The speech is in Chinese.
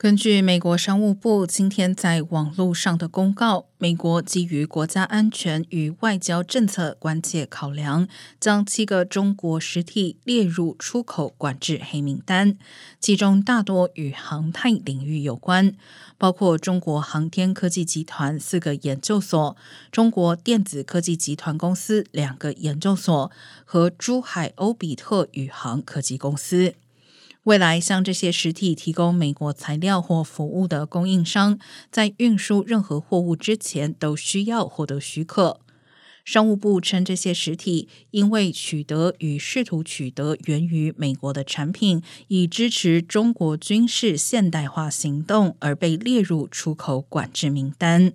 根据美国商务部今天在网络上的公告，美国基于国家安全与外交政策关切考量，将七个中国实体列入出口管制黑名单，其中大多与航太领域有关，包括中国航天科技集团四个研究所、中国电子科技集团公司两个研究所和珠海欧比特宇航科技公司。未来向这些实体提供美国材料或服务的供应商，在运输任何货物之前，都需要获得许可。商务部称，这些实体因为取得与试图取得源于美国的产品，以支持中国军事现代化行动，而被列入出口管制名单。